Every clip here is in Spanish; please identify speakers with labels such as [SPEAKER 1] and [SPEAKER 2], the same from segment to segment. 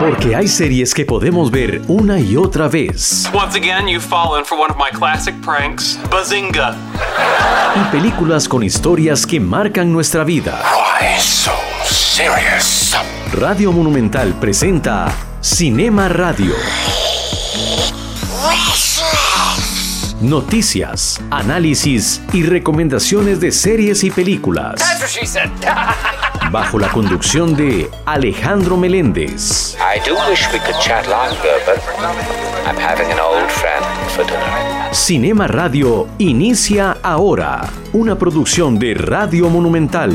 [SPEAKER 1] Porque hay series que podemos ver una y otra vez.
[SPEAKER 2] Once again, you've fallen for one of my classic pranks. Bazinga.
[SPEAKER 1] Y películas con historias que marcan nuestra vida.
[SPEAKER 3] Why so serious?
[SPEAKER 1] Radio Monumental presenta Cinema Radio. Noticias, análisis y recomendaciones de series y películas. Bajo la conducción de Alejandro Meléndez. Cinema Radio inicia ahora. Una producción de Radio Monumental.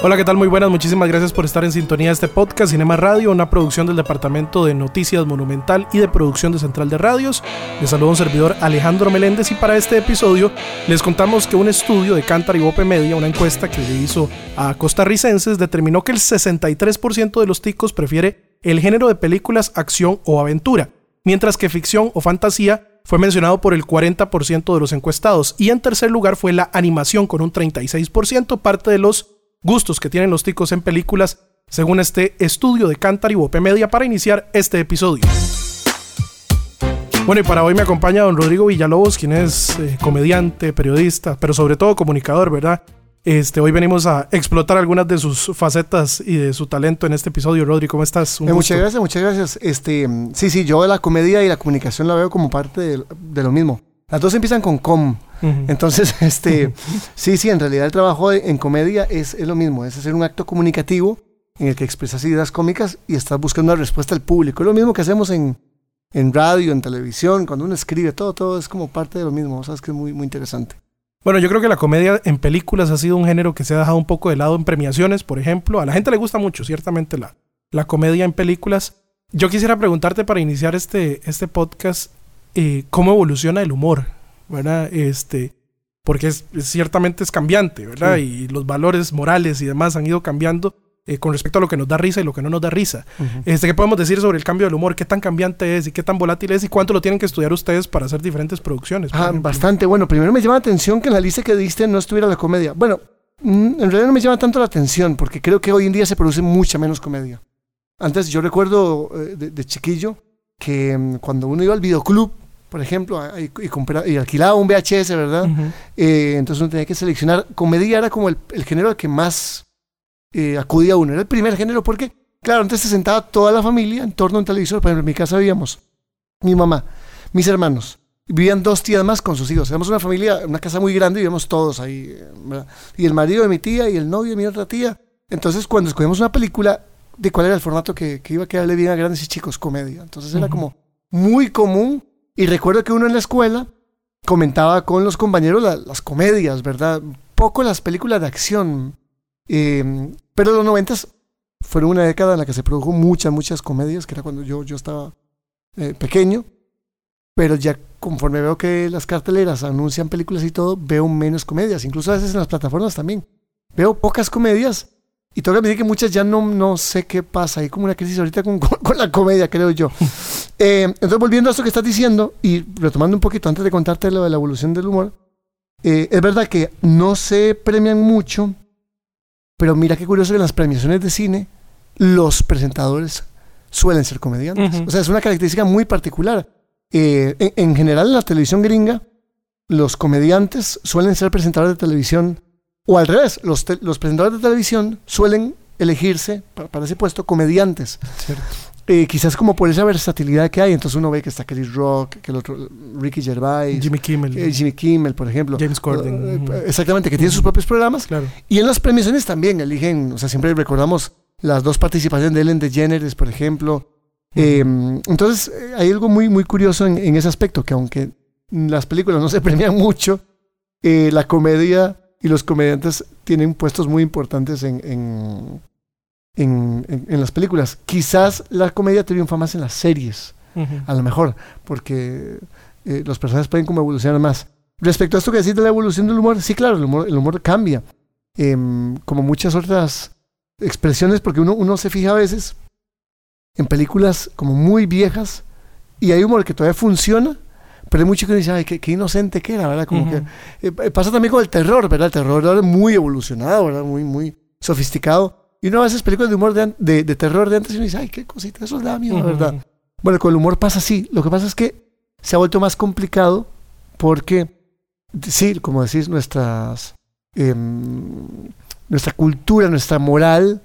[SPEAKER 4] Hola, ¿qué tal? Muy buenas, muchísimas gracias por estar en sintonía de este podcast Cinema Radio, una producción del Departamento de Noticias Monumental y de Producción de Central de Radios. Les saluda un servidor Alejandro Meléndez y para este episodio les contamos que un estudio de Cantar y Bope Media, una encuesta que hizo a costarricenses, determinó que el 63% de los ticos prefiere el género de películas acción o aventura, mientras que ficción o fantasía fue mencionado por el 40% de los encuestados y en tercer lugar fue la animación con un 36%, parte de los gustos que tienen los ticos en películas, según este estudio de Cantar y Bope Media para iniciar este episodio. Bueno, y para hoy me acompaña don Rodrigo Villalobos, quien es eh, comediante, periodista, pero sobre todo comunicador, ¿verdad? Este, hoy venimos a explotar algunas de sus facetas y de su talento en este episodio. Rodrigo, ¿cómo estás?
[SPEAKER 5] Eh, muchas gracias, muchas gracias. Este, sí, sí, yo la comedia y la comunicación la veo como parte de, de lo mismo. Las dos empiezan con com. Entonces, este, sí, sí, en realidad el trabajo de- en comedia es, es lo mismo, es hacer un acto comunicativo en el que expresas ideas cómicas y estás buscando una respuesta al público. Es lo mismo que hacemos en, en radio, en televisión, cuando uno escribe, todo, todo es como parte de lo mismo. Sabes que es muy, muy interesante.
[SPEAKER 4] Bueno, yo creo que la comedia en películas ha sido un género que se ha dejado un poco de lado en premiaciones, por ejemplo. A la gente le gusta mucho, ciertamente, la, la comedia en películas. Yo quisiera preguntarte para iniciar este, este podcast, eh, ¿cómo evoluciona el humor? ¿Verdad? Este, porque es, es- ciertamente es cambiante, ¿verdad?
[SPEAKER 5] Sí.
[SPEAKER 4] Y los valores morales y demás han ido cambiando eh, con respecto a lo que nos da risa y lo que no nos da risa. este, ¿Qué podemos decir sobre el cambio del humor? ¿Qué tan cambiante es y qué tan volátil es y cuánto lo tienen que estudiar ustedes para hacer diferentes producciones?
[SPEAKER 5] Ah, bastante. Bueno, primero me llama la atención que en la lista que diste no estuviera la comedia. Bueno, mm, en realidad no me llama tanto la atención porque creo que hoy en día se produce mucha menos comedia. Antes yo recuerdo eh, de, de chiquillo que mm, cuando uno iba al videoclub, por ejemplo, y, y compra- y alquilaba un VHS, ¿verdad? Eh, entonces uno tenía que seleccionar. Comedia era como el, el género al que más eh, acudía uno. Era el primer género porque, claro, antes se sentaba toda la familia en torno a un televisor. Por ejemplo, en mi casa vivíamos mi mamá, mis hermanos. Vivían dos tías más con sus hijos. Éramos una familia, una casa muy grande y vivíamos todos ahí. ¿verdad? Y el marido de mi tía y el novio de mi otra tía. Entonces, cuando escogíamos una película, ¿de cuál era el formato que, que iba a quedarle bien a grandes y chicos? Comedia. Entonces era como muy común. Y recuerdo que uno en la escuela comentaba con los compañeros la- las comedias, ¿verdad? Poco las películas de acción. Eh, pero los noventas fueron una década en la que se produjo muchas, muchas comedias, que era cuando yo, yo estaba eh, pequeño. Pero ya conforme veo que las carteleras anuncian películas y todo, veo menos comedias. Incluso a veces en las plataformas también. Veo pocas comedias. Y tengo que admitir que muchas ya no, no sé qué pasa. Hay como una crisis ahorita con- con la comedia, creo yo. Eh, entonces, volviendo a esto que estás diciendo y retomando un poquito antes de contarte lo de la evolución del humor, eh, es verdad que no se premian mucho, pero mira qué curioso que en las premiaciones de cine los presentadores suelen ser comediantes. O sea, es una característica muy particular. Eh, en, en general, en la televisión gringa, los comediantes suelen ser presentadores de televisión, o al revés, los, presentadores de televisión suelen elegirse para, para ese puesto comediantes.
[SPEAKER 4] Cierto.
[SPEAKER 5] Eh, quizás como por esa versatilidad que hay, entonces uno ve que está Chris Rock, que el otro, Ricky Gervais,
[SPEAKER 4] Jimmy Kimmel.
[SPEAKER 5] eh, Jimmy Kimmel, por ejemplo.
[SPEAKER 4] James Corden.
[SPEAKER 5] Eh. Exactamente, que tiene sus propios programas.
[SPEAKER 4] Claro.
[SPEAKER 5] Y en las premiaciones también eligen, o sea, siempre recordamos las dos participaciones de Ellen DeGeneres, por ejemplo. Eh, entonces, hay algo muy, muy curioso en, en ese aspecto, que aunque las películas no se premian mucho, la comedia y los comediantes tienen puestos muy importantes en, en, en- en- en las películas. Quizás la comedia triunfa más en las series, a lo mejor, porque eh, los personajes pueden como evolucionar más. Respecto a esto que decís de la evolución del humor, sí, claro, el humor, el humor cambia. Em, como muchas otras expresiones, porque uno, uno se fija a veces en películas como muy viejas y hay humor que todavía funciona, Pero hay mucho que uno dice, ay, qué, qué inocente que era, ¿verdad? Como que eh, eh, pasa también con el terror, ¿verdad? El terror ahora es muy evolucionado, ¿verdad? Muy, muy sofisticado. Y uno a veces películas de humor de, de, de terror de antes y uno dice, ay, qué cosita, eso da miedo, ¿verdad? Bueno, con el humor pasa así. Lo que pasa es que se ha vuelto más complicado porque, sí, como decís, nuestras, em, nuestra cultura, nuestra moral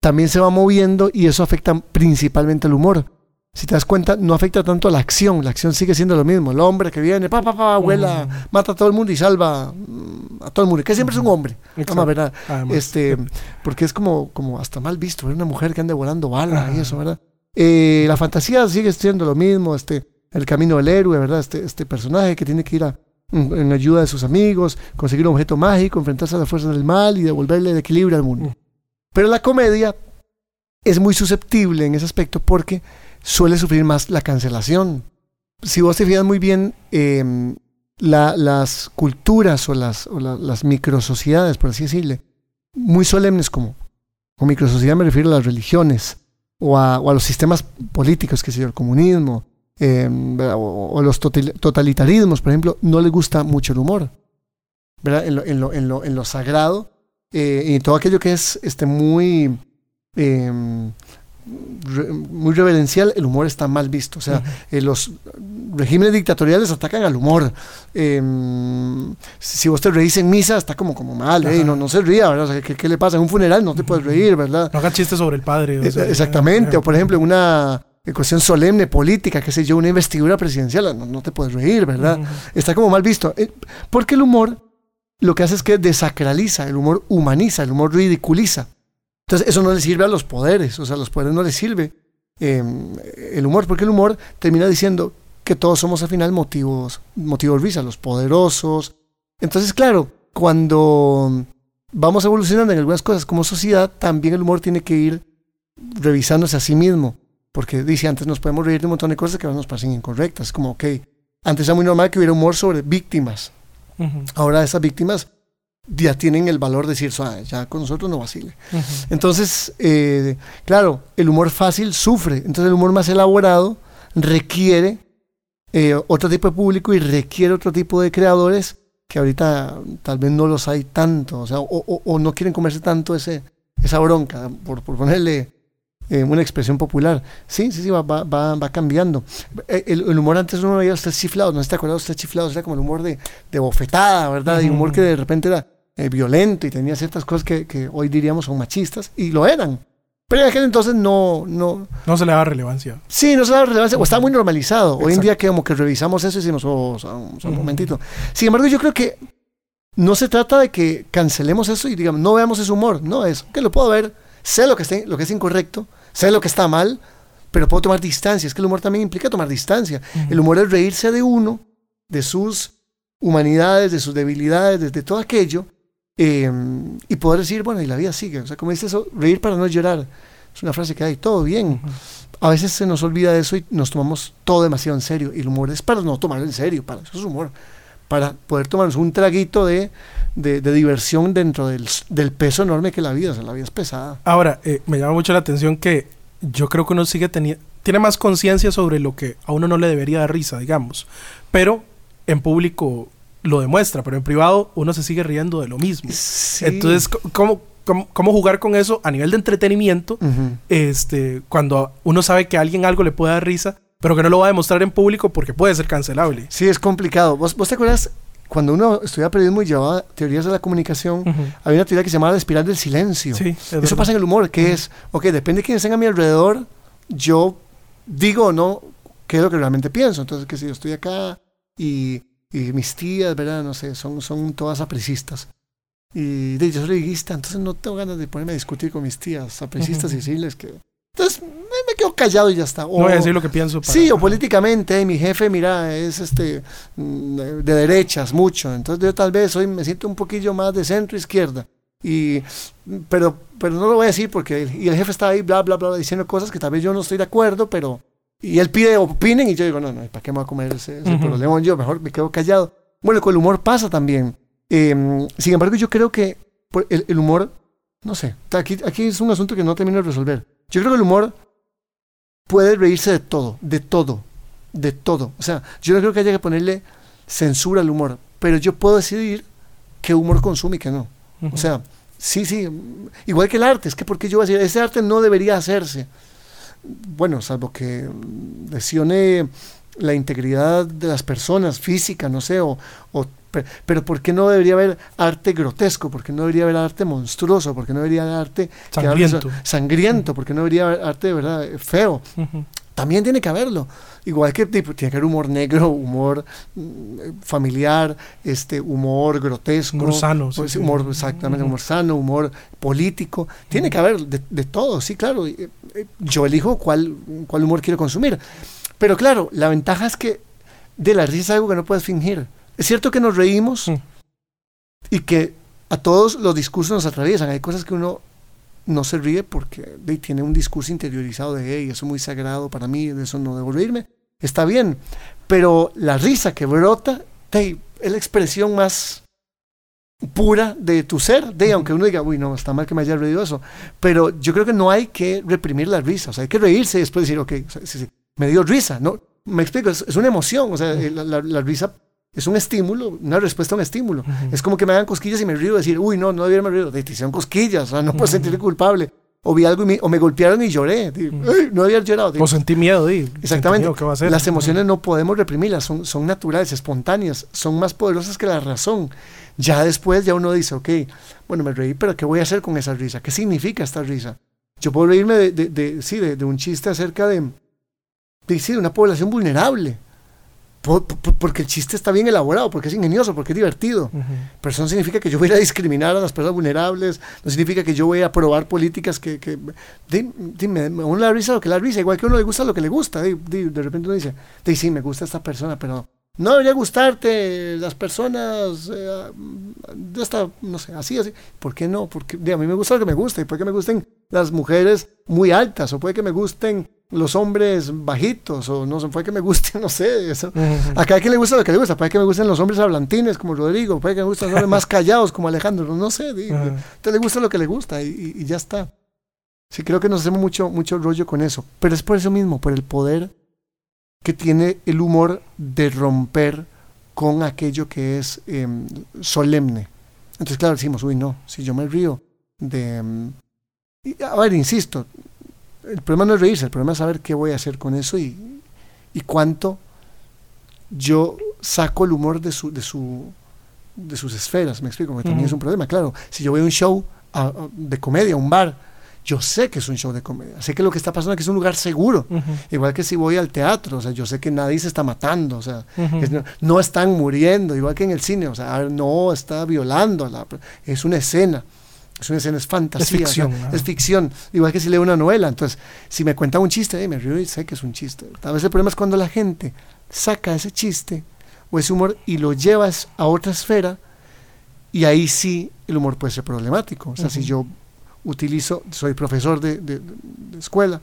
[SPEAKER 5] también se va moviendo y eso afecta principalmente al humor. Si te das cuenta, no afecta tanto a la acción. La acción sigue siendo lo mismo. El hombre que viene, pa, pa, pa, abuela, mata a todo el mundo y salva mm, a todo el mundo. Que siempre es un hombre. Vamos, ¿verdad?
[SPEAKER 4] Además.
[SPEAKER 5] Este, porque es como, como hasta mal visto, una mujer que anda volando bala y eso, ¿verdad? Eh, la fantasía sigue siendo lo mismo, este, el camino del héroe, ¿verdad? Este, este personaje que tiene que ir a, en, en ayuda de sus amigos, conseguir un objeto mágico, enfrentarse a las fuerzas del mal y devolverle el equilibrio al mundo. Pero la comedia es muy susceptible en ese aspecto porque suele sufrir más la cancelación. Si vos te fijas muy bien, la- las culturas o las, microsociedades, por así decirle, muy solemnes como, con microsociedad me refiero a las religiones o a, los sistemas políticos, que sé yo, el comunismo eh, o, los total- totalitarismos, por ejemplo, no les gusta mucho el humor. En, lo, en, sagrado eh, y todo aquello que es este, muy, eh, re- muy reverencial, el humor está mal visto. O sea, eh, los regímenes dictatoriales atacan al humor. Eh, si vos te reís en misa, está como, como mal, no, no se ría, ¿verdad? O sea, ¿qué, qué le pasa? En un funeral no te puedes reír, ¿verdad?
[SPEAKER 4] No hagan chistes sobre el padre. o sea,
[SPEAKER 5] Exactamente,
[SPEAKER 4] eh,
[SPEAKER 5] o por ejemplo, en una cuestión solemne, política, qué sé yo, una investidura presidencial, no, no te puedes reír, ¿verdad? Está como mal visto. Eh, Porque el humor lo que hace es que desacraliza, el humor humaniza, el humor ridiculiza. Entonces, eso no le sirve a los poderes, o sea, a los poderes no les sirve eh, el humor, porque el humor termina diciendo que todos somos al final motivos, motivos risa, los poderosos. Entonces, claro, cuando vamos evolucionando en algunas cosas como sociedad, también el humor tiene que ir revisándose a sí mismo. Porque dice, antes nos podemos reír de un montón de cosas que ahora nos parecen incorrectas. Como, ok, antes era muy normal que hubiera humor sobre víctimas. Ahora esas víctimas ya tienen el valor de decir, "Suave, ya con nosotros no vacile. Entonces, eh, claro, el humor fácil sufre. Entonces el humor más elaborado requiere eh, otro tipo de público y requiere otro tipo de creadores que ahorita tal vez no los hay tanto, o sea, o, o- o no quieren comerse tanto ese, esa bronca, por, por ponerle eh, una expresión popular. Sí, sí, sí, va, va, va, va cambiando. El, el humor antes uno veía usted chiflado, no se te acuerdas usted chiflado, era como el humor de, de bofetada, ¿verdad? Y humor que de repente era eh, violento y tenía ciertas cosas que, que hoy diríamos son machistas, y lo eran. Pero en aquel entonces no, no,
[SPEAKER 4] No se le da relevancia.
[SPEAKER 5] Sí, no se da relevancia, o está muy normalizado. Hoy en día que como que revisamos eso y decimos, oh, o sea, un, momentito. Sin embargo, yo creo que no se trata de que cancelemos eso y digamos, no veamos ese humor. No, es que lo puedo ver, sé lo que, está, lo que es incorrecto, sé lo que está mal, pero puedo tomar distancia. Es que el humor también implica tomar distancia. El humor es reírse de uno, de sus humanidades, de sus debilidades, de, de todo aquello, eh, y poder decir, bueno, y la vida sigue. O sea, como dice eso, reír para no llorar. Es una frase que hay, todo bien. A veces se nos olvida de eso y nos tomamos todo demasiado en serio. Y el humor es para no tomarlo en serio, para eso es humor. Para poder tomarnos un traguito de, de, de diversión dentro del, del peso enorme que la vida. O sea, la vida es pesada.
[SPEAKER 4] Ahora, eh, me llama mucho la atención que yo creo que uno sigue teniendo, tiene más conciencia sobre lo que a uno no le debería dar risa, digamos. Pero en público lo demuestra, pero en privado uno se sigue riendo de lo mismo.
[SPEAKER 5] Sí.
[SPEAKER 4] Entonces, ¿cómo, cómo, cómo jugar con eso a nivel de entretenimiento? Este, cuando uno sabe que a alguien algo le puede dar risa, pero que no lo va a demostrar en público porque puede ser cancelable.
[SPEAKER 5] Sí, es complicado. ¿Vos, vos te acuerdas cuando uno estudiaba periodismo y llevaba teorías de la comunicación? Había una teoría que se llamaba la espiral del silencio.
[SPEAKER 4] Sí, es
[SPEAKER 5] Eso
[SPEAKER 4] verdad.
[SPEAKER 5] pasa en el humor, que es, ok, depende de quién estén a mi alrededor, yo digo o no qué es lo que realmente pienso. Entonces, que si yo estoy acá y, y mis tías, ¿verdad? No sé, son, son todas apresistas. Y de, yo soy liguista, entonces no tengo ganas de ponerme a discutir con mis tías apresistas y decirles que... Entonces, me, me quedo callado y ya está.
[SPEAKER 4] No voy a decir lo que pienso. para-
[SPEAKER 5] Sí, o políticamente, eh, mi jefe, mira, es este mm, de derechas mucho, entonces yo tal vez hoy me siento un poquillo más de centro izquierda. Y, pero, pero no lo voy a decir porque el, y el jefe está ahí, bla, bla, bla, diciendo cosas que tal vez yo no estoy de acuerdo, pero. Y él pide opinen y yo digo, no, no, ¿para qué me voy a comer ese, ese
[SPEAKER 4] Ujú.
[SPEAKER 5] problema yo? Mejor me quedo callado. Bueno, con el humor pasa también. Eh, sin embargo, yo creo que por el, el humor, no sé, aquí, aquí es un asunto que no termino de resolver. Yo creo que el humor puede reírse de todo, de todo. de todo. O sea, yo no creo que haya que ponerle censura al humor, pero yo puedo decidir qué humor consume y qué no. O sea, sí, sí, igual que el arte, es que porque yo voy a decir, ese arte no debería hacerse. Bueno, salvo que lesione la integridad de las personas, física, no sé, o, o pero ¿por qué no debería haber arte grotesco? ¿Por qué no debería haber arte monstruoso? ¿Por qué no debería haber arte
[SPEAKER 4] sangriento?
[SPEAKER 5] sangriento? ¿Por qué no debería haber arte de verdad feo? También tiene que haberlo. Igual que tipo, tiene que haber humor negro, humor mm, familiar, este, humor grotesco.
[SPEAKER 4] Humor sano.
[SPEAKER 5] Pues, humor, exactamente, humor sano, humor político. Tiene que haber de, de, todo, sí, claro. Eh, yo elijo cuál, cuál humor quiero consumir. Pero claro, la ventaja es que de la risa es algo que no puedes fingir. Es cierto que nos reímos y que a todos los discursos nos atraviesan. Hay cosas que uno no se ríe porque tiene un discurso interiorizado de, hey, eso es muy sagrado para mí, de eso no debo reírme. Está bien, pero la risa que brota es la expresión más pura de tu ser, de aunque uno diga, uy, no, está mal que me haya reído eso, pero yo creo que no hay que reprimir la risa, o sea, hay que reírse y después decir, ok, sí, sí, me dio risa, ¿no? Me explico, es, es una emoción, o sea, la, la, la, risa es un estímulo, una respuesta a un estímulo. Uh -huh. Es como que me hagan cosquillas y me río decir, uy, no, no debiera haber reído, te hicieron cosquillas, o sea, no puedo uh -huh. sentirme culpable. O vi algo y me, o me golpearon y lloré. Digo, no había llorado.
[SPEAKER 4] O sentí miedo. Digo,
[SPEAKER 5] exactamente. Las emociones no podemos reprimirlas, son, son naturales, espontáneas, son más poderosas que la razón. Ya después ya uno dice, ok, bueno, me reí, pero ¿qué voy a hacer con esa risa? ¿Qué significa esta risa? Yo puedo reírme de, sí, de, de, un chiste acerca de, de, sí, de una población vulnerable. Por, por, porque el chiste está bien elaborado, porque es ingenioso, porque es divertido. Uh -huh. Pero eso no significa que yo voy a discriminar a las personas vulnerables, no significa que yo voy a aprobar políticas que, que de, de, me, me uno la risa lo que la risa, igual que a uno le gusta lo que le gusta. De, de repente uno dice, sí, me gusta esta persona, pero no debería gustarte las personas eh, de esta, no sé, así, así. ¿Por qué no? Porque a mí me gusta lo que me gusta y puede que me gusten las mujeres muy altas o puede que me gusten los hombres bajitos o no sé, puede que me gusten, no sé. Eso. Acá hay quien le gusta lo que le gusta, puede que me gusten los hombres hablantines como Rodrigo, puede que me gusten los hombres más callados como Alejandro, no sé. -huh. Entonces le gusta lo que le gusta y, y, ya está. Sí, creo que nos hacemos mucho, mucho rollo con eso, pero es por eso mismo, por el poder que tiene el humor de romper con aquello que es eh, solemne. Entonces, claro, decimos, uy, no, si yo me río de... Y, a ver, insisto, el problema no es reírse, el problema es saber qué voy a hacer con eso y, y cuánto yo saco el humor de, su, de, su, de sus esferas, me explico, que también uh -huh. es un problema. Claro, si yo voy a un show a, a, de comedia, un bar, yo sé que es un show de comedia, sé que lo que está pasando es que es un lugar seguro, uh -huh. igual que si voy al teatro, o sea, yo sé que nadie se está matando, o sea, uh -huh. es, no, no, están muriendo, igual que en el cine, o sea, no está violando, la, es una escena, es una escena, es fantasía,
[SPEAKER 4] es ficción,
[SPEAKER 5] o sea, es ficción, igual que si leo una novela, entonces, si me cuenta un chiste, eh, me río y sé que es un chiste, tal vez el problema es cuando la gente saca ese chiste o ese humor y lo llevas a otra esfera, y ahí sí el humor puede ser problemático, o sea, si yo utilizo, soy profesor de, de, de, escuela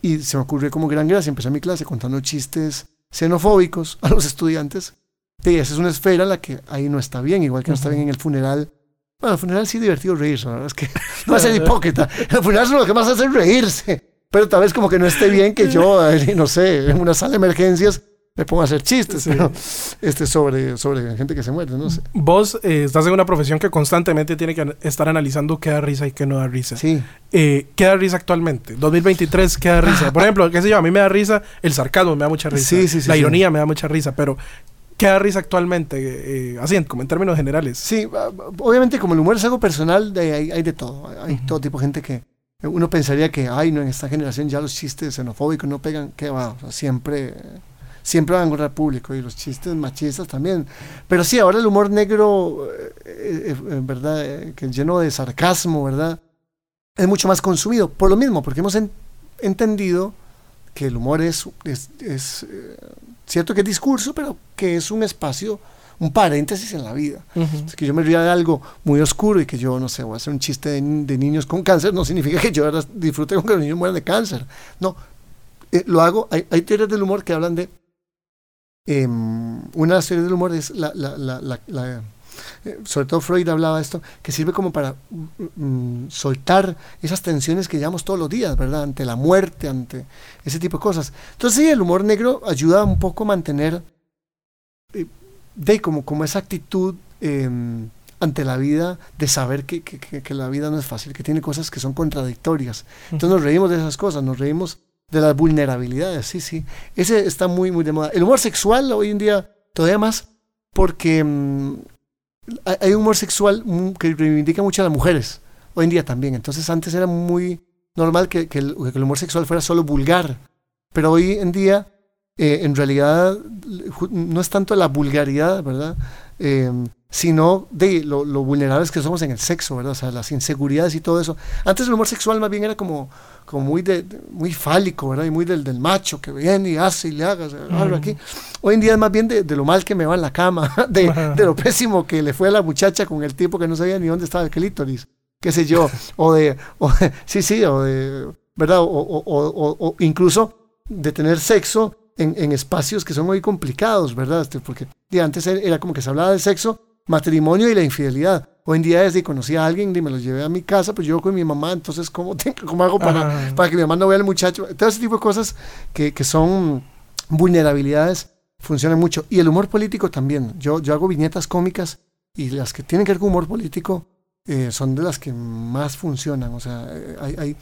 [SPEAKER 5] y se me ocurrió como gran gracia, empecé mi clase contando chistes xenofóbicos a los estudiantes. Y esa es una esfera en la que ahí no está bien, igual que no está bien en el funeral. Bueno, el funeral sí es divertido reírse, la verdad es que no a ser hipócrita. El funeral es lo que más hace es reírse. Pero tal vez como que no esté bien que yo, no sé, en una sala de emergencias me pongo a hacer chistes, sí. pero este, sobre, sobre gente que se muere, no sé.
[SPEAKER 4] Vos eh, estás en una profesión que constantemente tiene que estar analizando qué da risa y qué no da risa.
[SPEAKER 5] Sí.
[SPEAKER 4] Eh, ¿Qué da risa actualmente? 2023, ¿qué da risa? Por ejemplo, qué sé yo, a mí me da risa el sarcasmo, me da mucha risa.
[SPEAKER 5] Sí, sí, sí,
[SPEAKER 4] la ironía me da mucha risa, pero ¿qué da risa actualmente? Eh, así, como en términos generales.
[SPEAKER 5] Sí, obviamente como el humor es algo personal, de, hay, hay de todo. Hay uh -huh. todo tipo de gente que uno pensaría que, ay, no, en esta generación ya los chistes xenofóbicos no pegan, que va, o sea, siempre siempre van a encontrar público y los chistes machistas también. Pero sí, ahora el humor negro, eh, eh, ¿verdad? Eh, que lleno de sarcasmo, ¿verdad? Es mucho más consumido. Por lo mismo, porque hemos en, entendido que el humor es, es, es eh, cierto que es discurso, pero que es un espacio, un paréntesis en la vida. Uh -huh. Es que yo me ría de algo muy oscuro y que yo, no sé, voy a hacer un chiste de, de niños con cáncer, no significa que yo ahora disfrute con que los niños mueran de cáncer. No, eh, lo hago, hay, hay teorías del humor que hablan de Eh, una serie del humor es la, la, la, eh, sobre todo Freud hablaba de esto, que sirve como para mm, mm, soltar esas tensiones que llevamos todos los días, ¿verdad? Ante la muerte, ante ese tipo de cosas. Entonces sí, el humor negro ayuda un poco a mantener eh, de como, como esa actitud em, ante la vida de saber que, que, que, la vida no es fácil, que tiene cosas que son contradictorias. Entonces nos reímos de esas cosas, nos reímos de las vulnerabilidades, sí, sí. Ese está muy, muy de moda. El humor sexual hoy en día todavía más porque mm, hay humor sexual que reivindica mucho a las mujeres, hoy en día también. Entonces antes era muy normal que, que, el, que el, humor sexual fuera solo vulgar, pero hoy en día eh, en realidad no es tanto la vulgaridad, ¿verdad? Eh, sino de lo, lo, vulnerables que somos en el sexo, ¿verdad? O sea, las inseguridades y todo eso. Antes el humor sexual más bien era como, como muy, de, muy fálico, ¿verdad? Y muy del, del macho que viene y hace y le haga algo aquí. Hoy en día es más bien de, de, lo mal que me va en la cama, de, de, lo pésimo que le fue a la muchacha con el tipo que no sabía ni dónde estaba el clítoris, qué sé yo, o de, o sí, sí, o de, ¿verdad? O, o, o incluso de tener sexo en, en, espacios que son muy complicados, ¿verdad? Este, porque antes era como que se hablaba de sexo matrimonio y la infidelidad. Hoy en día desde conocí a alguien y me lo llevé a mi casa, pues yo con mi mamá, entonces ¿cómo, tengo, cómo hago para, para que mi mamá no vea al muchacho? Todo ese tipo de cosas que, que son vulnerabilidades funcionan mucho. Y el humor político también. Yo, yo hago viñetas cómicas y las que tienen que ver con humor político eh, son de las que más funcionan. O sea, hay, hay,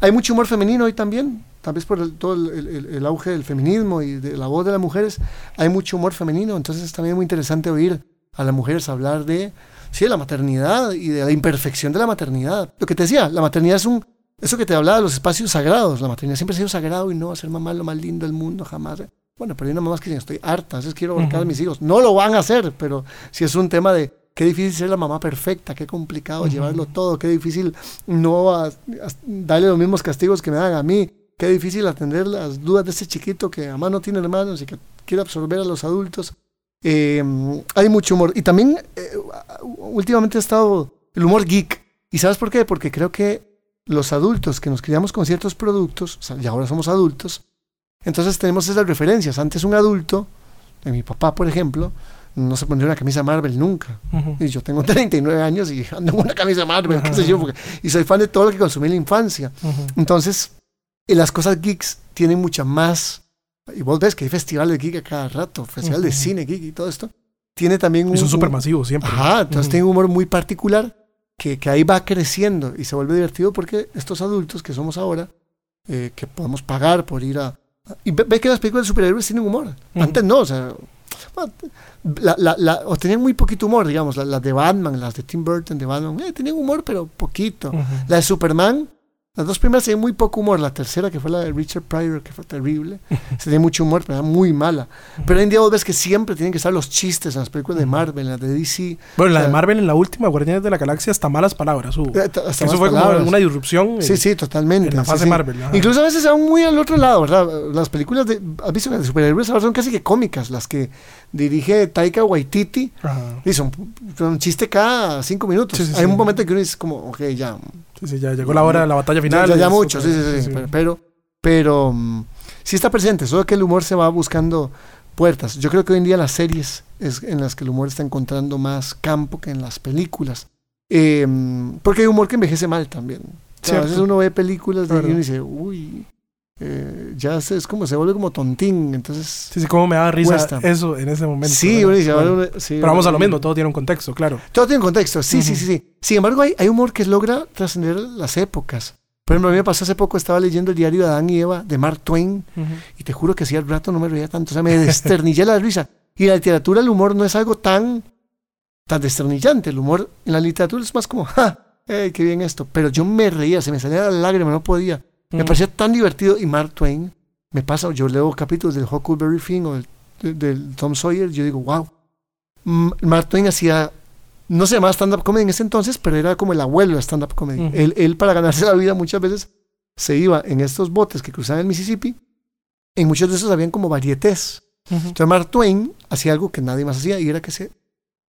[SPEAKER 5] hay mucho humor femenino hoy también, tal vez por el, todo el, el, el, auge del feminismo y de la voz de las mujeres, hay mucho humor femenino, entonces es también muy interesante oír a las mujeres hablar de, sí, de la maternidad y de la imperfección de la maternidad. Lo que te decía, la maternidad es un, eso que te hablaba de los espacios sagrados, la maternidad siempre ha sido sagrado y no va a ser mamá lo más lindo del mundo jamás. Bueno, pero hay una mamá que estoy harta, veces quiero abarcar uh -huh. a mis hijos. No lo van a hacer, pero si es un tema de qué difícil ser la mamá perfecta, qué complicado uh -huh. llevarlo todo, qué difícil no a, a darle los mismos castigos que me dan a mí, qué difícil atender las dudas de ese chiquito que además no tiene hermanos y que quiere absorber a los adultos. Eh, hay mucho humor. Y también eh, últimamente ha estado el humor geek. ¿Y sabes por qué? Porque creo que los adultos que nos criamos con ciertos productos, o sea, y ahora somos adultos, entonces tenemos esas referencias. Antes un adulto, de mi papá por ejemplo, no se pondría una camisa Marvel nunca. Uh -huh. Y yo tengo 39 años y ando en una camisa Marvel, uh -huh. qué sé yo, porque, y soy fan de todo lo que consumí en la infancia. Uh -huh. Entonces, las cosas geeks tienen mucha más y vos ves que hay festivales geek a cada rato, festival de cine geek y todo esto, tiene también un...
[SPEAKER 4] Y son súper masivos siempre.
[SPEAKER 5] Ajá, entonces tiene un humor muy particular que, que, ahí va creciendo y se vuelve divertido porque estos adultos que somos ahora, eh, que podemos pagar por ir a... Y ve, ve, que las películas de superhéroes tienen humor. Antes no, o sea... La, la, la, o tenían muy poquito humor, digamos, las la de Batman, las de Tim Burton de Batman, eh, tenían humor, pero poquito. La de Superman, las dos primeras tenían muy poco humor. La tercera, que fue la de Richard Pryor, que fue terrible, se tenía mucho humor, pero era muy mala. Pero hoy en día vos ves que siempre tienen que estar los chistes en las películas de Marvel, en las de DC.
[SPEAKER 4] Bueno, la de Marvel en la última, Guardianes de la Galaxia, hasta malas palabras hubo.
[SPEAKER 5] Hasta
[SPEAKER 4] Eso
[SPEAKER 5] malas
[SPEAKER 4] fue
[SPEAKER 5] palabras.
[SPEAKER 4] como una disrupción.
[SPEAKER 5] Sí, sí, totalmente.
[SPEAKER 4] En la fase
[SPEAKER 5] sí, sí.
[SPEAKER 4] Marvel. Ajá.
[SPEAKER 5] Incluso a veces se van muy al otro lado, ¿verdad? Las películas de, ¿has visto? Las de superhéroes ahora son casi que cómicas, las que dirige Taika Waititi. Ajá. Y son, son un chiste cada cinco minutos. Sí, Hay un momento en que uno dice como, ok, ya,
[SPEAKER 4] Sí, sí, ya llegó la hora de la batalla final.
[SPEAKER 5] Ya, ya, ya mucho, sí, sí, sí, Pero, pero, um, sí está presente, solo que el humor se va buscando puertas. Yo creo que hoy en día las series es en las que el humor está encontrando más campo que en las películas. Eh, porque hay humor que envejece mal también. O sea, a veces uno ve películas de y uno dice, uy, eh, ya es, como se vuelve como tontín, entonces...
[SPEAKER 4] Sí, sí, como me da risa cuesta. eso en ese momento.
[SPEAKER 5] Sí,
[SPEAKER 4] bueno,
[SPEAKER 5] bueno, sí,
[SPEAKER 4] Pero vamos a lo mismo, todo tiene un contexto, claro.
[SPEAKER 5] Todo tiene un contexto, sí, uh -huh. sí, sí, sí. Sin embargo, hay, hay humor que logra trascender las épocas. Por ejemplo, a mí me pasó hace poco, estaba leyendo el diario de Adán y Eva de Mark Twain, uh -huh. y te juro que hacía el rato no me reía tanto, o sea, me desternillé la risa. Y la literatura el humor no es algo tan, tan desternillante, el humor en la literatura es más como, ¡ja! ¡Ey, qué bien esto! Pero yo me reía, se me salía la lágrima, no podía. Me -huh. parecía tan divertido, y Mark Twain me pasa, yo leo capítulos del Huckleberry Finn o del, del, del Tom Sawyer, yo digo, wow. Mark Twain hacía, no se llamaba stand-up comedy en ese entonces, pero era como el abuelo de stand-up comedy. Uh -huh. él, él, para ganarse la vida, muchas veces se iba en estos botes que cruzaban el Mississippi. En muchos de esos habían como varietés. Uh -huh. Entonces, Mark Twain hacía algo que nadie más hacía y era que se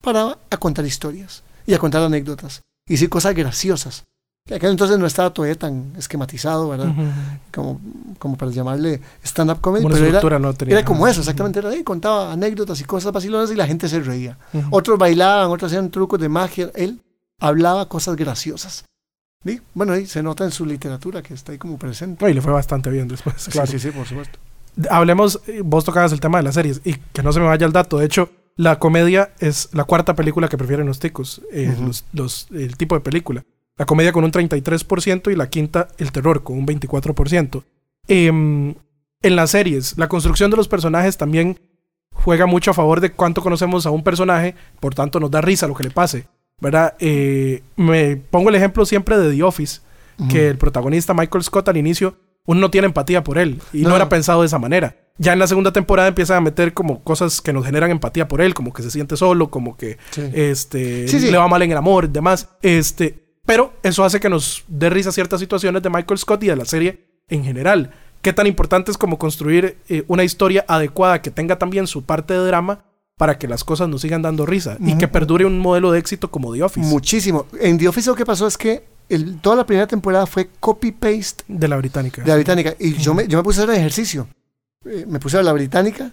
[SPEAKER 5] paraba a contar historias y a contar anécdotas y decir cosas graciosas. Que aquel entonces no estaba todavía tan esquematizado, ¿verdad?
[SPEAKER 4] Ujú.
[SPEAKER 5] como, como para llamarle stand-up comedy,
[SPEAKER 4] Una
[SPEAKER 5] pero era,
[SPEAKER 4] no tenía.
[SPEAKER 5] era como eso, exactamente, era ahí, contaba anécdotas y cosas vacilonas y la gente se reía.
[SPEAKER 4] Ujú.
[SPEAKER 5] Otros bailaban, otros hacían trucos de magia, él hablaba cosas graciosas. ¿Sí? Bueno, ahí se nota en su literatura que está ahí como presente.
[SPEAKER 4] Y le fue bastante bien después, claro.
[SPEAKER 5] Sí, sí, sí, por supuesto.
[SPEAKER 4] Hablemos, eh, vos tocabas el tema de las series y que no se me vaya el dato. De hecho, la comedia es la cuarta película que prefieren los ticos, eh,
[SPEAKER 5] Ujú.
[SPEAKER 4] los, los- el tipo de película. La comedia con un 33% y la quinta, el terror, con un 24%. Em, en las series, la construcción de los personajes también juega mucho a favor de cuánto conocemos a un personaje, por tanto nos da risa lo que le pase. ¿Verdad? Eh, me pongo el ejemplo siempre de The Office, que el protagonista Michael Scott al inicio, uno no tiene empatía por él y no,
[SPEAKER 5] No.
[SPEAKER 4] era pensado de esa manera. Ya en la segunda temporada empiezan a meter como cosas que nos generan empatía por él, como que se siente solo, como que
[SPEAKER 5] Sí.
[SPEAKER 4] este
[SPEAKER 5] Sí, sí.
[SPEAKER 4] le va mal en el amor y demás. Este, pero eso hace que nos dé risa ciertas situaciones de Michael Scott y de la serie en general. Qué tan importante es como construir eh, una historia adecuada que tenga también su parte de drama para que las cosas nos sigan dando risa y que perdure un modelo de éxito como The Office
[SPEAKER 5] Muchísimo. En The Office lo que pasó es que el- toda la primera temporada fue copy-paste
[SPEAKER 4] de la británica.
[SPEAKER 5] de la británica. Y yo me, yo me puse a hacer ejercicio. Eh, me puse a ver la británica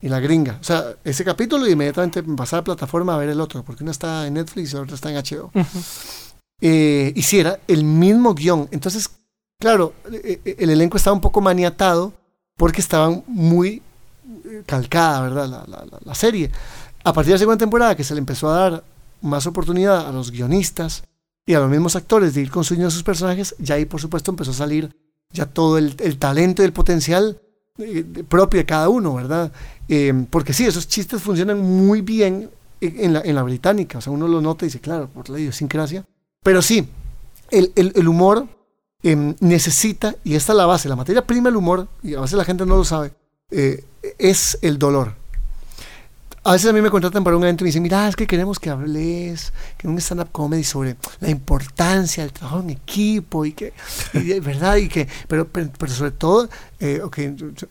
[SPEAKER 5] y la gringa. O sea, ese capítulo y inmediatamente me pasaba a la plataforma a ver el otro, porque uno está en Netflix y el otro está en HBO. Sí, era el mismo guion. Entonces, claro, eh, eh, el elenco estaba un poco maniatado porque estaban muy eh, calcada, ¿verdad? La, serie. A partir de la segunda temporada, que se le empezó a dar más oportunidad a los guionistas y a los mismos actores de ir construyendo sus personajes, ya ahí, por supuesto, empezó a salir ya todo el, talento y el potencial eh, propio de cada uno, ¿verdad? Eh, porque sí, esos chistes funcionan muy bien en en la, en la británica. O sea, uno lo nota y dice, claro, por la idiosincrasia. Pero sí, el, el- humor em, necesita, y esta es la base, la materia prima del humor, y a veces la gente no lo sabe, eh, es el dolor. A veces a mí me contratan para un evento y me dicen, mira, es que queremos que hables, que un stand-up comedy sobre la importancia del trabajo en equipo y que, y verdad, y que, pero, pero, pero sobre todo, eh, ok, yo- yo-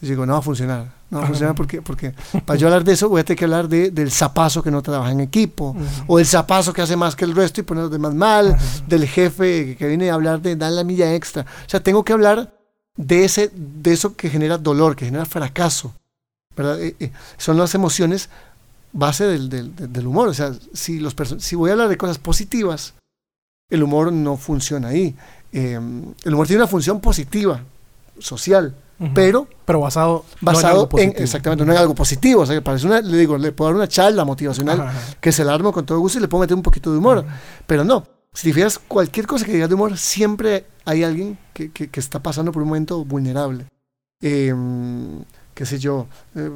[SPEAKER 5] digo, no va a funcionar, no va a funcionar porque, porque para yo hablar de eso voy a tener que hablar de, del zapazo que no trabaja en equipo, o del zapazo que hace más que el resto y pone a los demás mal, del jefe que viene a hablar de dar la milla extra. O sea, tengo que hablar de, ese, de eso que genera dolor, que genera fracaso. ¿verdad? Eh, eh, son las emociones base del, del- humor. O sea, si, los si voy a hablar de cosas positivas, el humor no funciona ahí. Eh, el humor tiene una función positiva, social, Pero
[SPEAKER 4] pero basado, no
[SPEAKER 5] basado
[SPEAKER 4] algo
[SPEAKER 5] en,
[SPEAKER 4] positivo.
[SPEAKER 5] exactamente, no en algo positivo. O sea, que parece una, le digo, le puedo dar una charla motivacional
[SPEAKER 4] Ajá, ajá.
[SPEAKER 5] que se la armo con todo gusto y le puedo meter un poquito de humor. Pero no, si te fijas, cualquier cosa que digas de humor, siempre hay alguien que, que- que está pasando por un momento vulnerable. Eh, qué sé yo, eh,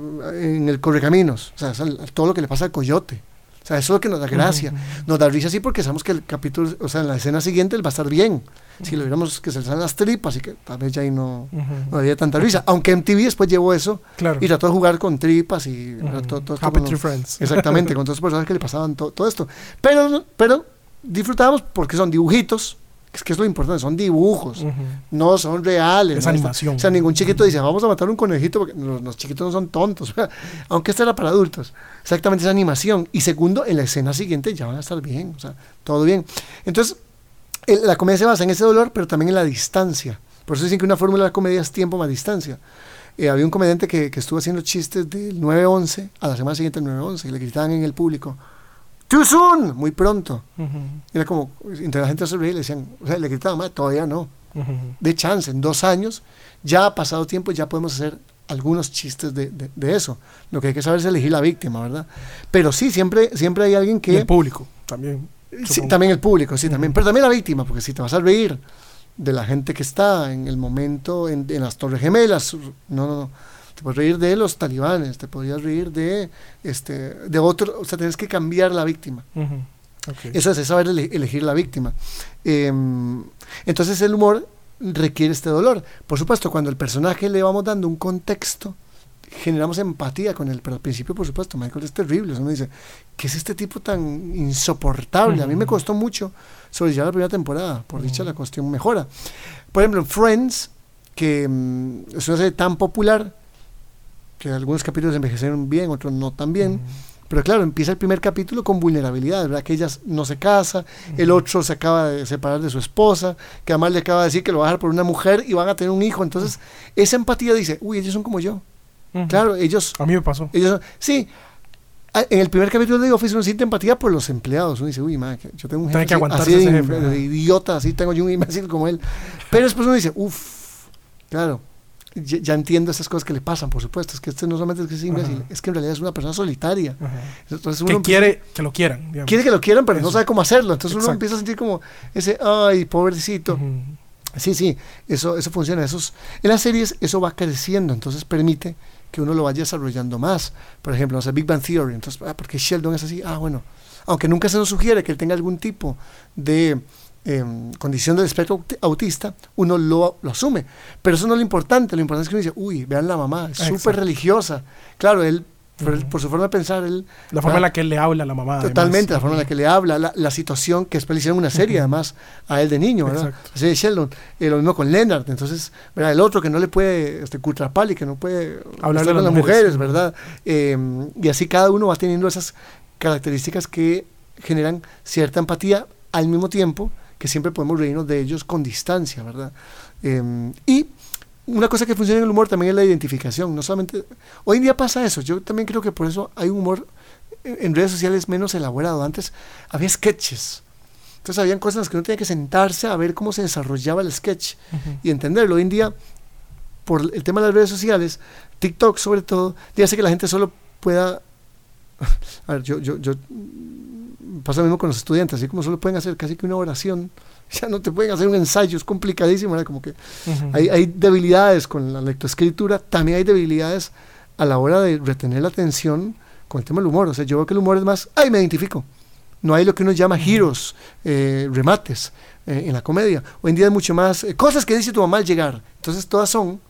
[SPEAKER 5] en el Correcaminos, o sea, todo lo que le pasa al coyote. O sea, eso es lo que nos da gracia. Nos da risa así porque sabemos que el capítulo, o sea, en la escena siguiente él va a estar bien. Si lo viéramos que se le salen las tripas y que tal vez ya ahí no,
[SPEAKER 4] Ujú.
[SPEAKER 5] no daría tanta risa. Aunque MTV después llevó eso
[SPEAKER 4] Claro.
[SPEAKER 5] y trató de jugar con tripas y
[SPEAKER 4] Ujú.
[SPEAKER 5] todo, todo esto
[SPEAKER 4] Happy Tree Friends.
[SPEAKER 5] Exactamente, con todos los personajes que le pasaban to- todo esto. Pero, pero disfrutábamos porque son dibujitos, es que es lo importante, son dibujos,
[SPEAKER 4] Ujú.
[SPEAKER 5] no son reales.
[SPEAKER 4] Es
[SPEAKER 5] ¿no?
[SPEAKER 4] animación.
[SPEAKER 5] O sea, ningún chiquito dice, vamos a matar un conejito porque los, los chiquitos no son tontos. Aunque esto era para adultos. Exactamente, es animación. Y segundo, en la escena siguiente ya van a estar bien, o sea, todo bien. Entonces, la comedia se basa en ese dolor, pero también en la distancia. Por eso dicen que una fórmula de la comedia es tiempo más distancia. Eh, había un comediante que, que estuvo haciendo chistes del 9-11 a la semana siguiente del 9-11 y le gritaban en el público, ¡Too soon! Muy pronto. Era como, entre la gente se reía y le decían, o sea, le gritaban, "Ma, todavía no. De chance, en dos años, ya ha pasado tiempo, ya podemos hacer algunos chistes de, de- de eso. Lo que hay que saber es elegir la víctima, ¿verdad? Pero sí, siempre, siempre hay alguien
[SPEAKER 4] Y
[SPEAKER 5] que...
[SPEAKER 4] el público también.
[SPEAKER 5] Sí, también el público, sí, también. Pero también la víctima, porque si te vas a reír de la gente que está en el momento en, en las Torres Gemelas, no, no, no. Te puedes reír de los talibanes, te podrías reír de, este, de otro, o sea, tienes que cambiar la víctima. Eso es, es saber ele- elegir la víctima. Eh, entonces el humor requiere este dolor. Por supuesto, cuando el personaje le vamos dando un contexto, generamos empatía con él, pero al principio, por supuesto, Michael es terrible. Uno dice, ¿qué es este tipo tan insoportable? A mí me costó mucho sobrellevar la primera temporada. Por dicha, la cuestión mejora. Por ejemplo, en Friends, que mm, es una serie tan popular, que algunos capítulos envejecieron bien, otros no tan bien, Pero claro, empieza el primer capítulo con vulnerabilidad, ¿verdad? Que ella no se casa, el otro se acaba de separar de su esposa, que además le acaba de decir que lo va a dejar por una mujer y van a tener un hijo. Entonces, esa empatía dice, uy, ellos son como yo. Claro, ellos...
[SPEAKER 4] A mí me pasó.
[SPEAKER 5] ellos sí, en el primer capítulo de The Office uno siente empatía por los empleados. Uno dice, uy, man, yo tengo un jefe
[SPEAKER 4] que
[SPEAKER 5] así- de,
[SPEAKER 4] jefe,
[SPEAKER 5] de idiota, así tengo yo un imbécil como él. Pero después uno dice, uff, claro, ya, ya entiendo esas cosas que le pasan, por supuesto. Es que este no solamente es que es imbécil,
[SPEAKER 4] Ajá.
[SPEAKER 5] es que en realidad es una persona solitaria.
[SPEAKER 4] Ajá.
[SPEAKER 5] Entonces uno
[SPEAKER 4] Que quiere que lo quieran. digamos.
[SPEAKER 5] quiere que lo quieran, pero no sabe cómo hacerlo. Entonces uno empieza a sentir como ese, ay, pobrecito. Sí, sí, eso, eso funciona. Eso es- en las series eso va creciendo, entonces permite que uno lo vaya desarrollando más. Por ejemplo, no sé, Big Bang Theory. Entonces, ah, porque Sheldon es así, ah, bueno. Aunque nunca se nos sugiere que él tenga algún tipo de em, condición del espectro auti- autista, uno lo, lo asume. Pero eso no es lo importante. Lo importante es que uno dice, uy, vean la mamá, es súper religiosa. Claro, él, por, su forma de pensar, él
[SPEAKER 4] La forma en la que él le habla a la mamá.
[SPEAKER 5] Totalmente, la forma en la que le habla, la, la situación que después le hicieron una serie, además, a él de niño, ¿verdad?
[SPEAKER 4] Exacto.
[SPEAKER 5] Serie de Sheldon. Eh, lo mismo con Leonard. Entonces, ¿verdad? El otro que no le puede, este, Kutrapali, que no puede
[SPEAKER 4] a
[SPEAKER 5] con
[SPEAKER 4] las
[SPEAKER 5] las mujeres,
[SPEAKER 4] mujeres.
[SPEAKER 5] ¿verdad? Eh, y así cada uno va teniendo esas características que generan cierta empatía al mismo tiempo que siempre podemos reírnos de ellos con distancia, ¿verdad? Eh, y una cosa que funciona en el humor también es la identificación. No solamente. Hoy en día pasa eso. Yo también creo que por eso hay un humor en redes sociales menos elaborado. Antes había sketches. Entonces habían cosas en las que uno tenía que sentarse a ver cómo se desarrollaba el sketch y entenderlo. Hoy en día, por el tema de las redes sociales, TikTok sobre todo, ya hace que la gente solo pueda. A ver, yo, yo, yo pasa lo mismo con los estudiantes, así como solo pueden hacer casi que una oración, ya no te pueden hacer un ensayo, es complicadísimo, ¿verdad? como que hay, hay debilidades con la lectoescritura, también hay debilidades a la hora de retener la atención con el tema del humor. O sea, yo veo que el humor es más, ay, me identifico. No hay lo que uno llama giros, eh, remates eh, en la comedia. Hoy en día es mucho más eh, cosas que dice tu mamá al llegar. Entonces todas son,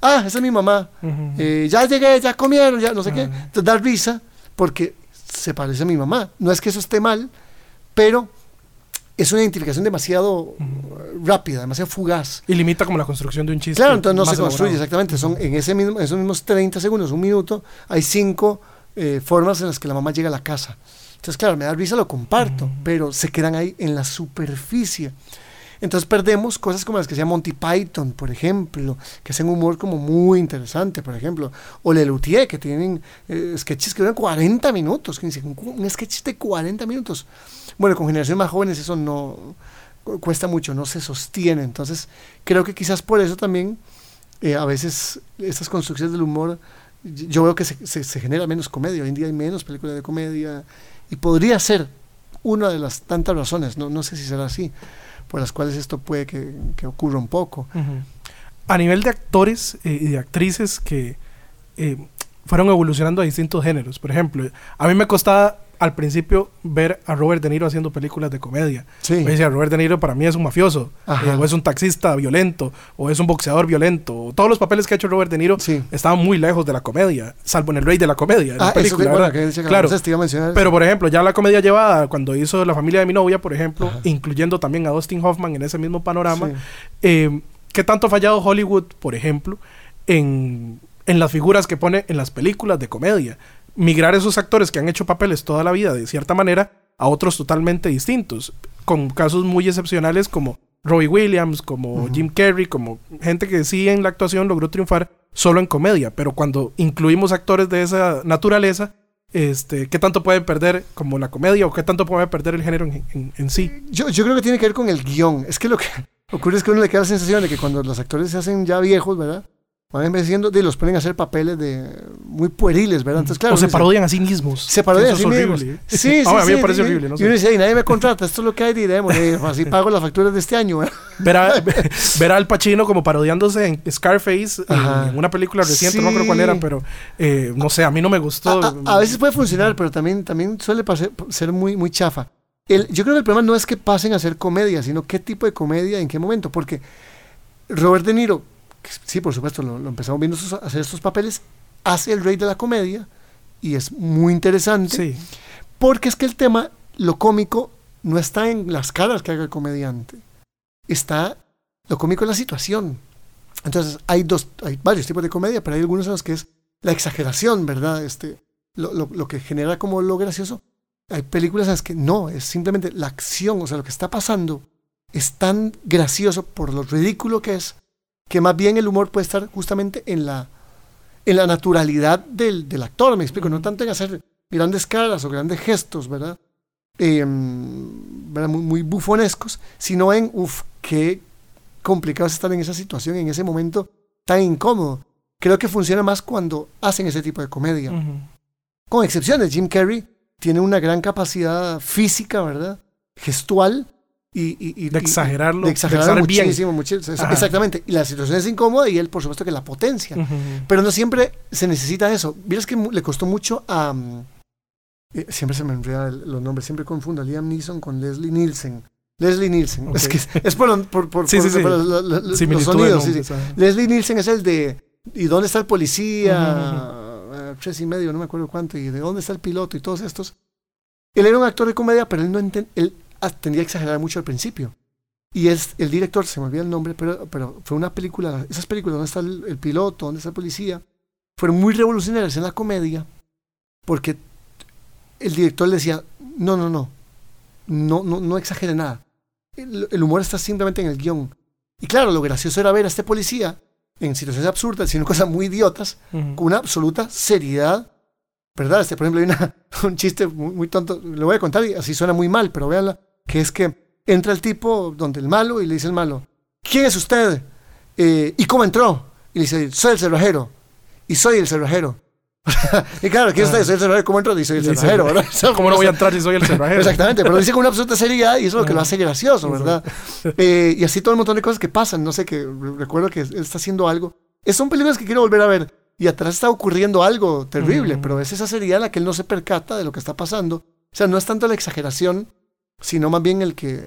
[SPEAKER 5] ah, esa es mi mamá, eh, ya llegué, ya comieron, ya no sé qué. Entonces da risa porque se parece a mi mamá. No es que eso esté mal, pero es una identificación demasiado eh, rápida, demasiado fugaz.
[SPEAKER 4] Y limita como la construcción de un chiste.
[SPEAKER 5] Claro, entonces no se construye
[SPEAKER 4] elaborado.
[SPEAKER 5] exactamente. Son en ese mismo, esos mismos 30 segundos, un minuto, hay cinco eh, formas en las que la mamá llega a la casa. Entonces, claro, me da risa, lo comparto, pero se quedan ahí en la superficie. Entonces perdemos cosas como las que se llama Monty Python, por ejemplo, que hacen humor como muy interesante, por ejemplo, o Lelutier, que tienen eh, sketches que duran 40 minutos, que dicen, un, sketch de 40 minutos. Bueno, con generaciones más jóvenes eso no cu- cuesta mucho, no se sostiene. Entonces, creo que quizás por eso también eh, a veces estas construcciones del humor, yo veo que se, se- se genera menos comedia. Hoy en día hay menos películas de comedia y podría ser una de las tantas razones, no, no sé si será así, por las cuales esto puede que, que ocurra un poco.
[SPEAKER 4] A nivel de actores eh, y de actrices que eh, fueron evolucionando a distintos géneros. Por ejemplo, a mí me costaba al principio ver a Robert De Niro haciendo películas de comedia.
[SPEAKER 5] Sí.
[SPEAKER 4] Me decía, Robert De Niro para mí es un mafioso, eh, o es un taxista violento, o es un boxeador violento. o Todos los papeles que ha hecho Robert De Niro
[SPEAKER 5] Sí.
[SPEAKER 4] estaban muy lejos de la comedia, salvo en El Rey de la Comedia, la
[SPEAKER 5] Ah, eso
[SPEAKER 4] película,
[SPEAKER 5] que, bueno,
[SPEAKER 4] ¿verdad?
[SPEAKER 5] que decía que
[SPEAKER 4] Claro.
[SPEAKER 5] Ramsés te iba a mencionar.
[SPEAKER 4] Pero por ejemplo, ya la comedia llevada, cuando hizo La familia de mi novia, por ejemplo,
[SPEAKER 5] Ajá.
[SPEAKER 4] incluyendo también a Dustin Hoffman en ese mismo panorama,
[SPEAKER 5] Sí.
[SPEAKER 4] eh, ¿qué tanto ha fallado Hollywood, por ejemplo, en, en las figuras que pone en las películas de comedia? Migrar esos actores que han hecho papeles toda la vida de cierta manera a otros totalmente distintos, con casos muy excepcionales como Robbie Williams, como Jim Carrey, como gente que sí en la actuación logró triunfar solo en comedia, pero cuando incluimos actores de esa naturaleza, este, ¿qué tanto pueden perder como la comedia o qué tanto puede perder el género en, en- en sí?
[SPEAKER 5] Yo, yo creo que tiene que ver con el guion. Es que lo que ocurre es que a uno le queda la sensación de que cuando los actores se hacen ya viejos, ¿verdad? Van envejeciendo y los ponen a hacer papeles de muy pueriles, ¿verdad? Entonces, claro.
[SPEAKER 4] o se
[SPEAKER 5] dice,
[SPEAKER 4] parodian a sí mismos.
[SPEAKER 5] Se parodian a
[SPEAKER 4] Eso
[SPEAKER 5] sí
[SPEAKER 4] es
[SPEAKER 5] mismos.
[SPEAKER 4] horrible.
[SPEAKER 5] Sí, sí,
[SPEAKER 4] Ah, a mí me
[SPEAKER 5] sí,
[SPEAKER 4] parece
[SPEAKER 5] sí.
[SPEAKER 4] horrible. No
[SPEAKER 5] Y uno dice, "Ey, nadie me contrata, esto es lo que hay, diremos, eh, así pago las facturas de este año. ¿verdad?
[SPEAKER 4] Ver a, ver a Al Pacino como parodiándose en Scarface en- en, una película reciente, no me acuerdo cuál era,
[SPEAKER 5] Sí.
[SPEAKER 4] pero eh, no sé, a mí no me gustó.
[SPEAKER 5] A, a- a veces puede funcionar, pero también, también suele pase- ser muy, muy chafa. El, yo creo que el problema no es que pasen a hacer comedia, sino qué tipo de comedia, en qué momento. Porque Robert De Niro, que sí, por supuesto, lo, lo empezamos viendo hacer estos papeles, hace el rey de la comedia y es muy interesante.
[SPEAKER 4] Sí,
[SPEAKER 5] Porque es que el tema, lo cómico, no está en las caras que haga el comediante. Está, lo cómico en la situación. Entonces, hay dos, hay varios tipos de comedia, pero hay algunos en los que es la exageración, ¿verdad? Este, lo, lo- lo que genera como lo gracioso. Hay películas en las que no, es simplemente la acción, o sea, lo que está pasando es tan gracioso por lo ridículo que es, que más bien el humor puede estar justamente en la, en la naturalidad del, del actor, me explico, no tanto en hacer grandes caras o grandes gestos, ¿verdad? Eh, ¿verdad? Muy, muy bufonescos, sino en, uff, qué complicado es estar en esa situación, en ese momento tan incómodo. Creo que funciona más cuando hacen ese tipo de comedia.
[SPEAKER 4] Ujú.
[SPEAKER 5] Con excepciones, Jim Carrey tiene una gran capacidad física, ¿verdad? Gestual y... y- y-
[SPEAKER 4] De exagerarlo,
[SPEAKER 5] De
[SPEAKER 4] de
[SPEAKER 5] exagerar muchísimo, muchísimo. Exactamente. Y la situación es incómoda y él, por supuesto, que la potencia. Pero no siempre se necesita eso. Vieras que le costó mucho a... mm, eh, siempre se me enredan los nombres, siempre confundo a Liam Neeson con Leslie Nielsen. Leslie Nielsen. Es que es por, por, por,
[SPEAKER 4] Sí, sí,
[SPEAKER 5] los sonidos. Leslie Nielsen es el de ¿Y dónde está el policía? Eh, tres y medio, no me acuerdo cuánto. ¿Y de dónde está el piloto? Y todos estos. Él era un actor de comedia, pero él no enten- ah, tendía a exagerar mucho al principio. Y es el director, se me olvida el nombre, pero, pero fue una película, esas películas, ¿dónde está el, el piloto? ¿Dónde está el policía? Fueron muy revolucionarias en la comedia, porque el director le decía, no, no, no, no, no, no exagere nada. El, el humor está simplemente en el guion. Y claro, lo gracioso era ver a este policía en situaciones absurdas, haciendo cosas muy idiotas,
[SPEAKER 4] Ujú.
[SPEAKER 5] con una absoluta seriedad. ¿Verdad? Este, por ejemplo, hay una- un chiste muy, muy tonto, le voy a contar y así suena muy mal, pero véanla, que es que entra el tipo donde el malo y le dice el malo, ¿quién es usted? Eh, ¿Y cómo entró? Y le dice, soy el cerrajero. Y soy el cerrajero. y claro, ¿quién es usted? Soy el cerrajero. ¿Cómo entró? Y soy el
[SPEAKER 4] Dice,
[SPEAKER 5] cerrajero, ¿verdad?
[SPEAKER 4] ¿Cómo no voy a entrar si soy el cerrajero?
[SPEAKER 5] Exactamente, pero lo dice con una absoluta seriedad y eso es lo que lo hace gracioso, ¿verdad? Eh, y así todo un montón de cosas que pasan. No sé, que re- recuerdo que él está haciendo algo. Es- Son películas que quiero volver a ver. Y atrás está ocurriendo algo terrible, pero es esa seriedad la que él no se percata de lo que está pasando. O sea, no es tanto la exageración, sino más bien el que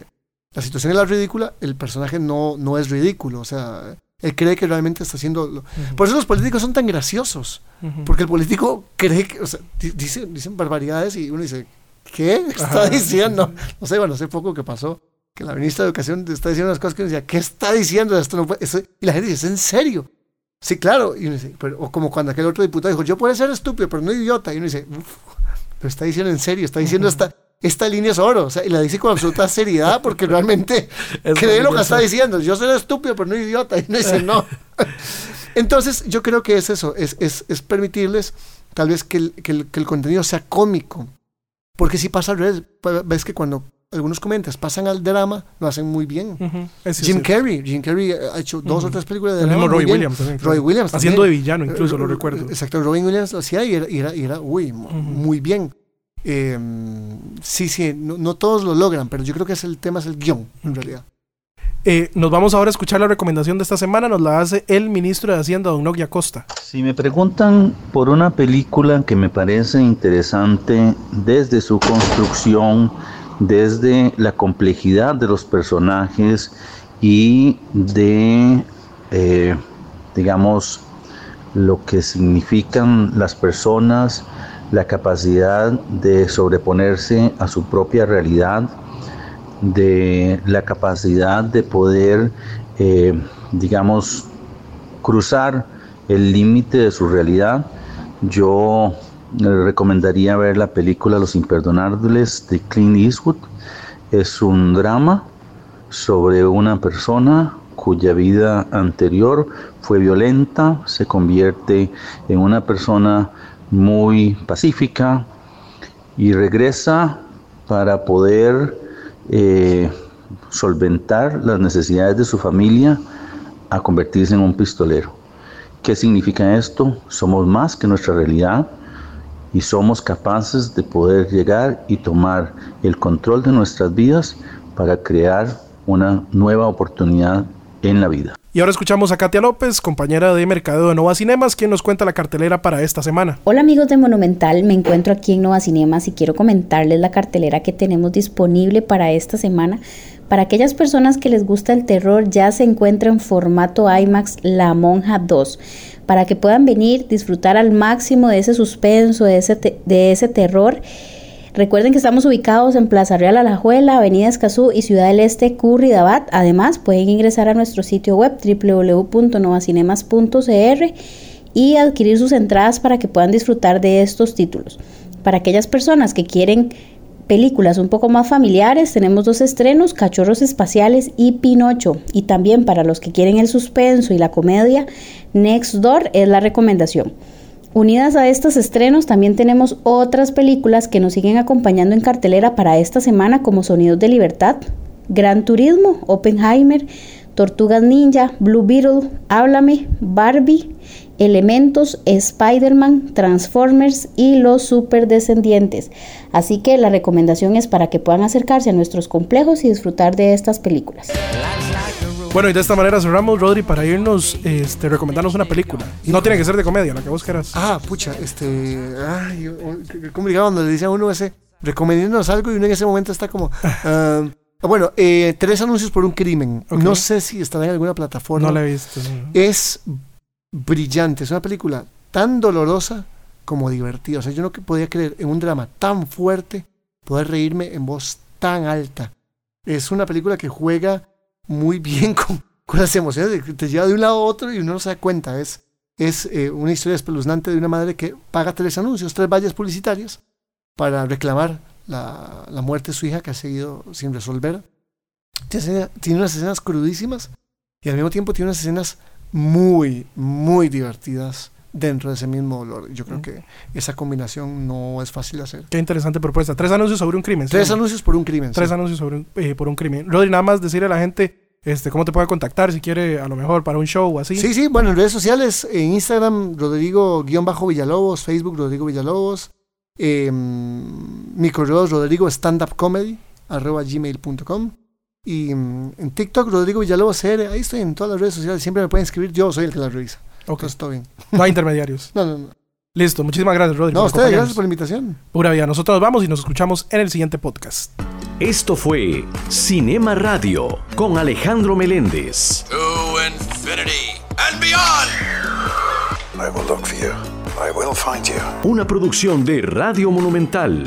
[SPEAKER 5] la situación es la ridícula, el personaje no, no es ridículo. O sea, él cree que realmente está haciendo... lo- Por eso los políticos son tan graciosos. Porque el político cree que, o sea, di- dice- dicen barbaridades y uno dice, ¿qué está
[SPEAKER 4] Ajá.
[SPEAKER 5] diciendo? No sé, bueno, hace poco que pasó, que la ministra de Educación está diciendo unas cosas que uno decía, ¿qué está diciendo? Esto no puede- eso-". y la gente dice, ¿es en serio? Sí, claro. Y uno dice, pero, o como cuando aquel otro diputado dijo, yo puedo ser estúpido, pero no idiota. Y uno dice, "Uf, pero está diciendo en serio, está diciendo esta, esta línea es oro. O sea, y la dice con absoluta seriedad porque realmente
[SPEAKER 4] Es
[SPEAKER 5] cree lo que está diciendo. Yo soy estúpido, pero no idiota. Y uno dice, no. Entonces, yo creo que es eso, es, es, es permitirles tal vez que el, que, el, que el contenido sea cómico. Porque si pasa al revés, pues, ves que cuando algunos comentas pasan al drama, lo hacen muy bien.
[SPEAKER 4] Ujú. Ese
[SPEAKER 5] Jim. Carrey, Jim Carrey ha hecho dos o tres películas de drama. muy
[SPEAKER 4] Roy
[SPEAKER 5] bien.
[SPEAKER 4] Williams también.
[SPEAKER 5] Roy Williams.
[SPEAKER 4] Haciendo
[SPEAKER 5] también.
[SPEAKER 4] de villano, incluso, lo
[SPEAKER 5] Eh,
[SPEAKER 4] recuerdo.
[SPEAKER 5] Exacto, Robin Williams lo hacía y era, y era, y era, uy, mu- muy bien. Eh, sí, sí, no, no todos lo logran, pero yo creo que es el tema, es el guion, en realidad.
[SPEAKER 4] Eh, nos vamos ahora a escuchar la recomendación de esta semana. Nos la hace el ministro de Hacienda, don Nogui Acosta.
[SPEAKER 6] Si me preguntan por una película que me parece interesante desde su construcción, desde la complejidad de los personajes y de, eh, digamos, lo que significan las personas, la capacidad de sobreponerse a su propia realidad, de la capacidad de poder, eh, digamos, cruzar el límite de su realidad, yo le recomendaría ver la película Los Imperdonables de Clint Eastwood. Es un drama sobre una persona cuya vida anterior fue violenta, se convierte en una persona muy pacífica y regresa para poder eh, solventar las necesidades de su familia a convertirse en un pistolero. ¿Qué significa esto? Somos más que nuestra realidad y somos capaces de poder llegar y tomar el control de nuestras vidas para crear una nueva oportunidad en la vida.
[SPEAKER 4] Y ahora escuchamos a Katia López, compañera de mercadeo de Nova Cinemas, quien nos cuenta la cartelera para esta semana.
[SPEAKER 7] Hola amigos de Monumental, me encuentro aquí en Nova Cinemas y quiero comentarles la cartelera que tenemos disponible para esta semana. Para aquellas personas que les gusta el terror, ya se encuentra en formato IMAX La Monja 2, para que puedan venir, disfrutar al máximo de ese suspenso, de ese, te- de ese terror. Recuerden que estamos ubicados en Plaza Real Alajuela, Avenida Escazú y Ciudad del Este, Curridabat. Además, pueden ingresar a nuestro sitio web www.novacinemas.cr y adquirir sus entradas para que puedan disfrutar de estos títulos. Para aquellas personas que quieren películas un poco más familiares, tenemos dos estrenos, Cachorros Espaciales y Pinocho. Y también para los que quieren el suspenso y la comedia, Next Door es la recomendación. Unidas a estos estrenos también tenemos otras películas que nos siguen acompañando en cartelera para esta semana como Sonidos de Libertad, Gran Turismo, Oppenheimer, Tortugas Ninja, Blue Beetle, Háblame, Barbie, Elementos, Spider-Man, Transformers y los Superdescendientes. Así que la recomendación es para que puedan acercarse a nuestros complejos y disfrutar de estas películas.
[SPEAKER 4] Bueno, y de esta manera cerramos, Rodri, para irnos, este, recomendarnos una película. No tiene que ser de comedia, la que vos quieras.
[SPEAKER 5] Ah, pucha, este. Ay, qué complicado cuando le dice a uno ese, recomendándonos algo y uno en ese momento está como. ah, bueno, eh, tres anuncios por un crimen. No sé si estará en alguna plataforma.
[SPEAKER 4] No la he visto.
[SPEAKER 5] Es brillante, es una película tan dolorosa como divertida. O sea, yo no podía creer en un drama tan fuerte poder reírme en voz tan alta. Es una película que juega muy bien con, con las emociones, te lleva de un lado a otro y uno no se da cuenta. Es, es eh, una historia espeluznante de una madre que paga tres anuncios, tres vallas publicitarias para reclamar la, la muerte de su hija que ha seguido sin resolver. Tiene unas escenas crudísimas y al mismo tiempo tiene unas escenas muy, muy divertidas dentro de ese mismo dolor. Yo creo que esa combinación no es fácil de hacer.
[SPEAKER 4] Qué interesante propuesta. Tres anuncios sobre un crimen. ¿sí?
[SPEAKER 5] Tres anuncios por un crimen.
[SPEAKER 4] Tres
[SPEAKER 5] sí.
[SPEAKER 4] anuncios sobre un- eh, por un crimen. Rodri, nada más decirle a la gente este, cómo te puede contactar si quiere, a lo mejor, para un show o así.
[SPEAKER 5] Sí, sí, bueno, en redes sociales, en Instagram, Rodrigo-Villalobos, Facebook, Rodrigo Villalobos, eh, mi correo es rodrigo standupcomedy, arroba gmail.com y mm, en TikTok, Rodrigo Villalobos CR, ahí estoy en todas las redes sociales, siempre me pueden escribir, yo soy el que las revisa.
[SPEAKER 4] Ok.
[SPEAKER 5] Entonces, todo bien.
[SPEAKER 4] No hay intermediarios.
[SPEAKER 5] No, no, no.
[SPEAKER 4] Listo. Muchísimas gracias, Rodri.
[SPEAKER 5] No, ustedes, gracias por la invitación.
[SPEAKER 4] Pura vida. Nosotros nos vamos y nos escuchamos en el siguiente podcast.
[SPEAKER 1] Esto fue Cinema Radio con Alejandro Meléndez.
[SPEAKER 8] To infinity and beyond!
[SPEAKER 9] I will look for you. I will find you.
[SPEAKER 1] Una producción de Radio Monumental.